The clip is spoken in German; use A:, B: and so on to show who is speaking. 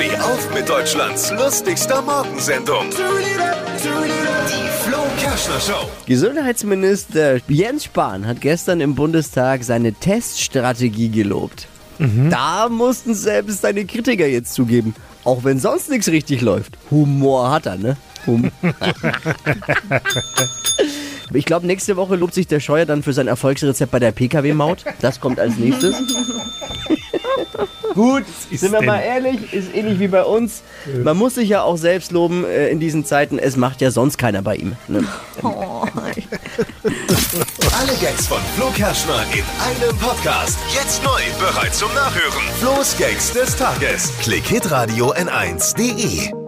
A: Steh auf mit Deutschlands lustigster Morgensendung. Die Flo Kerschner Show.
B: Gesundheitsminister Jens Spahn hat gestern im Bundestag seine Teststrategie gelobt. Da mussten selbst seine Kritiker jetzt zugeben. Auch wenn sonst nichts richtig läuft. Humor hat er, ne? Hum ich glaube, nächste Woche lobt sich der Scheuer dann für sein Erfolgsrezept bei der Pkw-Maut. Das kommt als nächstes. Gut, sind wir mal ehrlich, ist ähnlich wie bei uns. Man muss sich ja auch selbst loben äh, in diesen Zeiten. Es macht ja sonst keiner bei ihm. Ne?
A: Alle Gags von Flo Kerschner in einem Podcast. Jetzt neu, bereit zum Nachhören. Flo's Gags des Tages. Klick Hitradio N1.de.